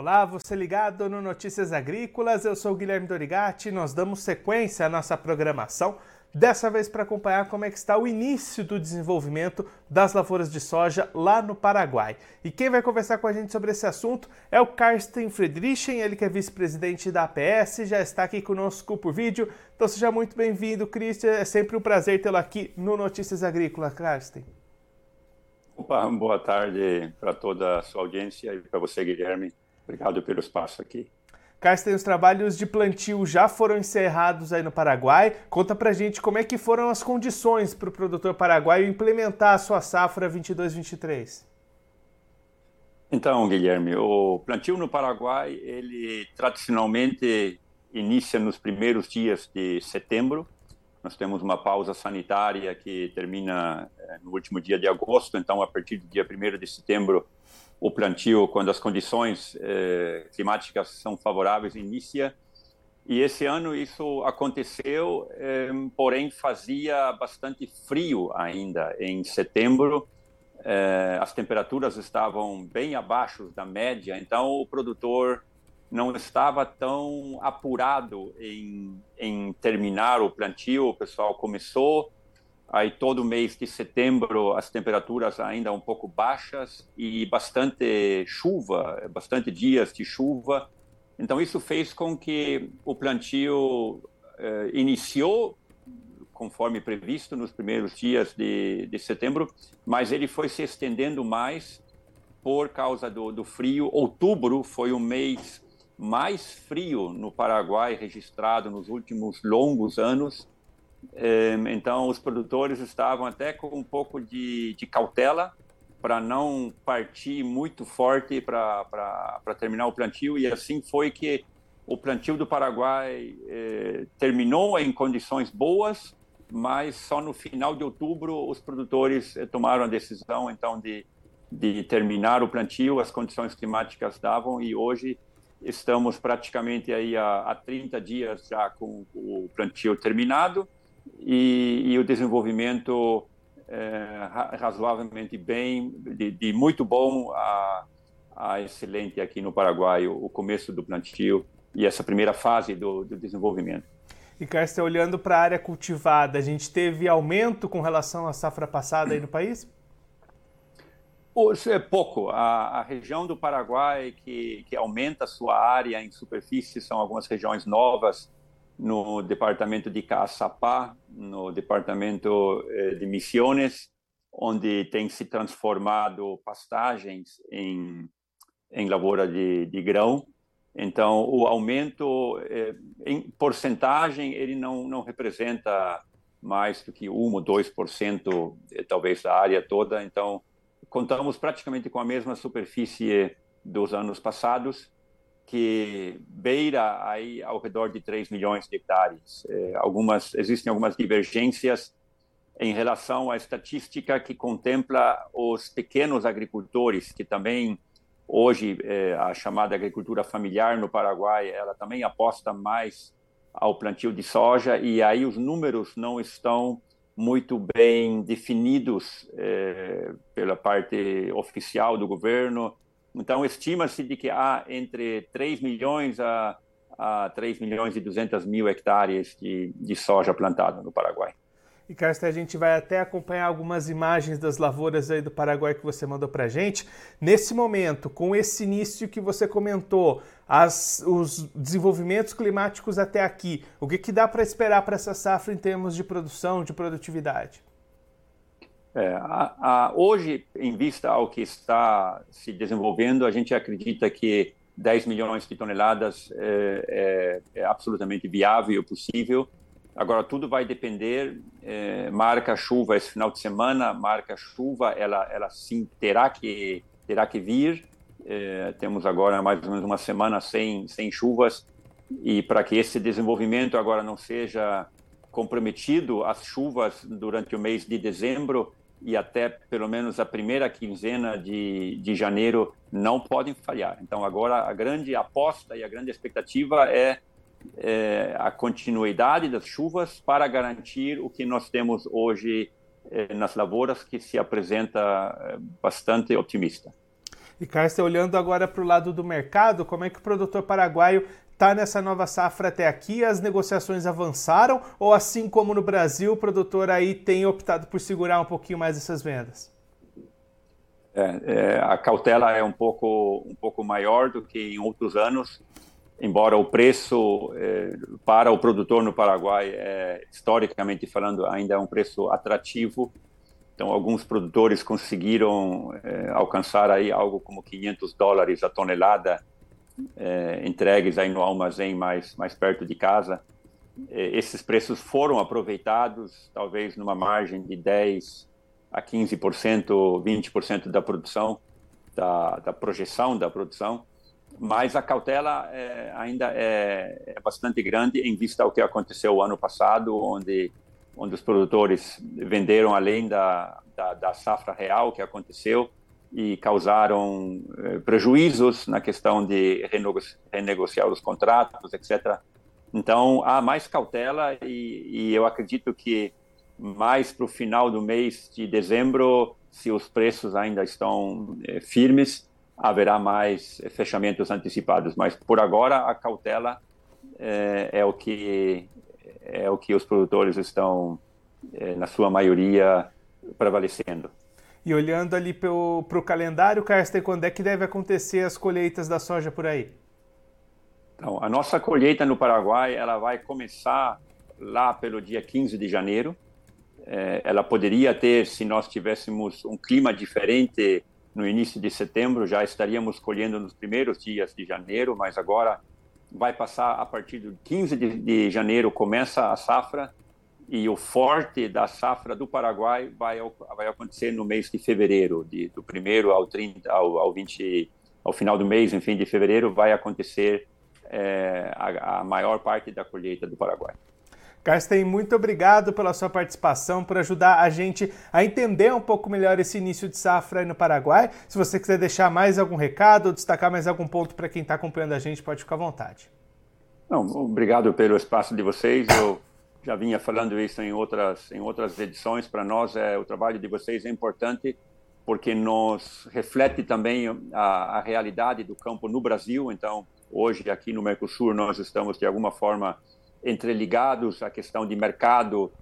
Olá, você ligado no Notícias Agrícolas, eu sou Guilherme Dorigati, nós damos sequência à nossa programação, dessa vez para acompanhar como é que está o início do desenvolvimento das lavouras de soja lá no Paraguai. E quem vai conversar com a gente sobre esse assunto é o Karsten Friedrichen, ele que é vice-presidente da APS, já está aqui conosco por vídeo, então seja muito bem-vindo, Christian, é sempre um prazer tê-lo aqui no Notícias Agrícolas, Karsten. Opa, boa tarde para toda a sua audiência e para você, Guilherme. Obrigado pelo espaço aqui. Carsten, os trabalhos de plantio já foram encerrados aí no Paraguai. Conta pra gente como é que foram as condições para o produtor paraguaio implementar a sua safra 22-23. Então, Guilherme, o plantio no Paraguai, ele tradicionalmente inicia nos primeiros dias de setembro. Nós temos uma pausa sanitária que termina eh, no último dia de agosto, então a partir do dia 1 de setembro o plantio quando as condições eh, climáticas são favoráveis inicia. E esse ano isso aconteceu eh, porém fazia bastante frio ainda. Em setembro eh, as temperaturas estavam bem abaixo da média. Então o produtor não estava tão apurado em, em terminar o plantio o pessoal começou Aí todo mês de setembro as temperaturas ainda um pouco baixas e bastante chuva, bastante dias de chuva. Então isso fez com que o plantio eh, iniciou conforme previsto nos primeiros dias de, de setembro, mas ele foi se estendendo mais por causa do, do frio. Outubro foi o mês mais frio no Paraguai registrado nos últimos longos anos. Então, os produtores estavam até com um pouco de, de cautela para não partir muito forte para terminar o plantio, e assim foi que o plantio do Paraguai eh, terminou em condições boas, mas só no final de outubro os produtores eh, tomaram a decisão então de, de terminar o plantio, as condições climáticas davam, e hoje estamos praticamente aí há, há 30 dias já com o plantio terminado, e, e o desenvolvimento é, razoavelmente bem, de, de, muito bom a, a excelente aqui no Paraguai, o começo do plantio e essa primeira fase do, do desenvolvimento. E, Carsten, olhando para a área cultivada, a gente teve aumento com relação à safra passada aí no país? É pouco. A, a, região do Paraguai que, que aumenta a sua área em superfície são algumas regiões novas no departamento de Caçapá, no departamento eh, de Missões, onde tem se transformado pastagens em, em lavoura de, de grão. Então, o aumento, eh, em porcentagem, ele não, não representa mais do que 1 ou 2%, eh, talvez, da área toda. Então, contamos praticamente com a mesma superfície dos anos passados, que beira aí ao redor de 3 milhões de hectares. É, algumas existem algumas divergências em relação à estatística que contempla os pequenos agricultores, que também hoje é, a chamada agricultura familiar no Paraguai, ela também aposta mais ao plantio de soja e aí os números não estão muito bem definidos eh, pela parte oficial do governo. Então, estima-se de que há entre 3 milhões a, a 3 milhões e 200 mil hectares de, de soja plantada no Paraguai. E, Carsten, a gente vai até acompanhar algumas imagens das lavouras aí do Paraguai que você mandou para gente. Nesse momento, com esse início que você comentou, as, os desenvolvimentos climáticos até aqui, o que, que dá para esperar para essa safra em termos de produção, de produtividade? É, a, a, hoje, em vista ao que está se desenvolvendo, a gente acredita que 10 milhões de toneladas é, é, é absolutamente viável possível. Agora, tudo vai depender, é, marca chuva esse final de semana, marca chuva, ela, ela sim terá que, terá que vir. É, temos agora mais ou menos uma semana sem, sem chuvas, e para que esse desenvolvimento agora não seja comprometido, as chuvas durante o mês de dezembro e até pelo menos a primeira quinzena de, de janeiro não podem falhar. Então, agora a grande aposta e a grande expectativa é é, a continuidade das chuvas para garantir o que nós temos hoje é, nas lavouras, que se apresenta é, bastante otimista. E Carsten, olhando agora para o lado do mercado, como é que o produtor paraguaio está nessa nova safra até aqui? As negociações avançaram ou, assim como no Brasil, o produtor aí tem optado por segurar um pouquinho mais essas vendas? É, é, a cautela é um pouco, um pouco maior do que em outros anos embora o preço é, para o produtor no Paraguai, é, historicamente falando, ainda é um preço atrativo. Então, alguns produtores conseguiram é, alcançar aí algo como 500 dólares a tonelada é, entregues aí no armazém mais mais perto de casa. É, esses preços foram aproveitados, talvez numa margem de 10 a 15%, 20% da produção, da, da projeção da produção mas a cautela é, ainda é, é, bastante grande em vista ao que aconteceu o ano passado, onde, onde os produtores venderam além da, da, da safra real que aconteceu e causaram é, prejuízos na questão de renegociar os contratos, etc. Então, há mais cautela e, e eu acredito que mais para o final do mês de dezembro, se os preços ainda estão é, firmes, haverá mais fechamentos antecipados, mas por agora a cautela é, é o que é o que os produtores estão é, na sua maioria prevalecendo. E olhando ali para o calendário, Carsten, quando é que deve acontecer as colheitas da soja por aí? Então, a nossa colheita no Paraguai ela vai começar lá pelo dia 15 de janeiro. É, ela poderia ter, se nós tivéssemos um clima diferente no início de setembro, já estaríamos colhendo nos primeiros dias de janeiro, mas agora vai passar a partir do 15 de, de janeiro, começa a safra, e o forte da safra do Paraguai vai, vai acontecer no mês de fevereiro, de, do primeiro ao 30, ao, ao 20, ao final do mês, enfim, de fevereiro, vai acontecer é, a, a maior parte da colheita do Paraguai. Carsten, muito obrigado pela sua participação, por ajudar a gente a entender um pouco melhor esse início de safra aí no Paraguai. Se você quiser deixar mais algum recado ou destacar mais algum ponto para quem está acompanhando a gente, pode ficar à vontade. Não, obrigado pelo espaço de vocês. Eu já vinha falando isso em outras, em outras edições. Para nós, é, o trabalho de vocês é importante porque nos reflete também a, a realidade do campo no Brasil. Então, hoje aqui no Mercosul, nós estamos de alguma forma entreligados à questão de mercado,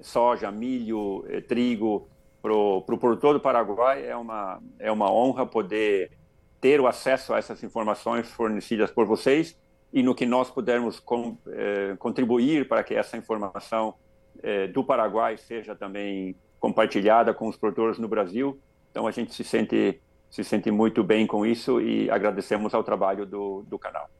soja, milho, eh, trigo, para o pro produtor do Paraguai é uma, é uma honra poder ter o acesso a essas informações fornecidas por vocês e no que nós pudermos com, eh, contribuir para que essa informação eh, do Paraguai seja também compartilhada com os produtores no Brasil. Então a gente se sente se sente muito bem com isso e agradecemos ao trabalho do, do canal.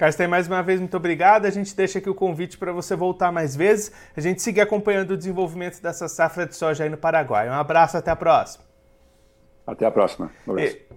Carsten, mais uma vez, muito obrigado. A gente deixa aqui o convite para você voltar mais vezes. A gente seguir acompanhando o desenvolvimento dessa safra de soja aí no Paraguai. Um abraço, até a próxima. Até a próxima. Um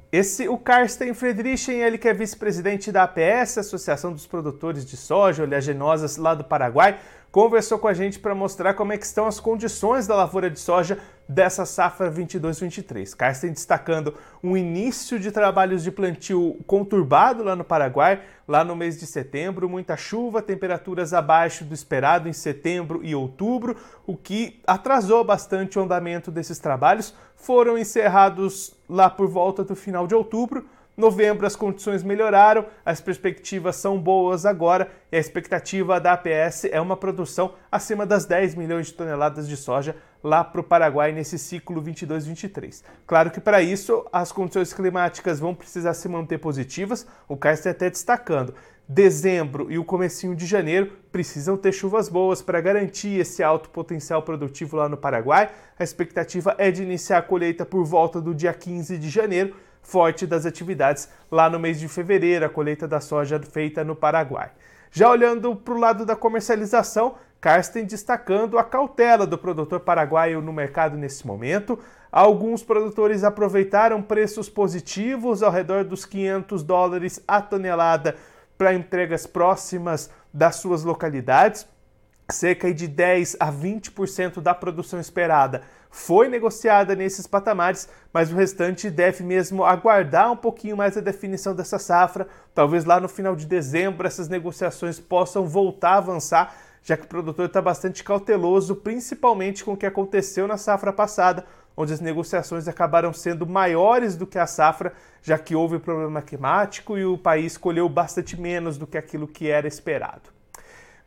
esse, o Carsten Friedrichen, ele que é vice-presidente da APS, Associação dos Produtores de Soja Oleaginosas lá do Paraguai, conversou com a gente para mostrar como é que estão as condições da lavoura de soja dessa safra 22-23. Carsten destacando um início de trabalhos de plantio conturbado lá no Paraguai, lá no mês de setembro, muita chuva, temperaturas abaixo do esperado em setembro e outubro, o que atrasou bastante o andamento desses trabalhos. Foram encerrados lá por volta do final de outubro, Novembro as condições melhoraram, as perspectivas são boas agora e a expectativa da APS é uma produção acima das 10 milhões de toneladas de soja lá para o Paraguai nesse ciclo 22-23. Claro que para isso as condições climáticas vão precisar se manter positivas, o Castro até destacando. Dezembro e o comecinho de janeiro precisam ter chuvas boas para garantir esse alto potencial produtivo lá no Paraguai. A expectativa é de iniciar a colheita por volta do dia 15 de janeiro forte das atividades lá no mês de fevereiro, a colheita da soja feita no Paraguai. Já olhando para o lado da comercialização, Karsten destacando a cautela do produtor paraguaio no mercado nesse momento. Alguns produtores aproveitaram preços positivos ao redor dos 500 dólares a tonelada para entregas próximas das suas localidades. Cerca de 10 a 20% da produção esperada foi negociada nesses patamares, mas o restante deve mesmo aguardar um pouquinho mais a definição dessa safra. Talvez lá no final de dezembro essas negociações possam voltar a avançar, já que o produtor está bastante cauteloso, principalmente com o que aconteceu na safra passada, onde as negociações acabaram sendo maiores do que a safra, já que houve problema climático e o país colheu bastante menos do que aquilo que era esperado.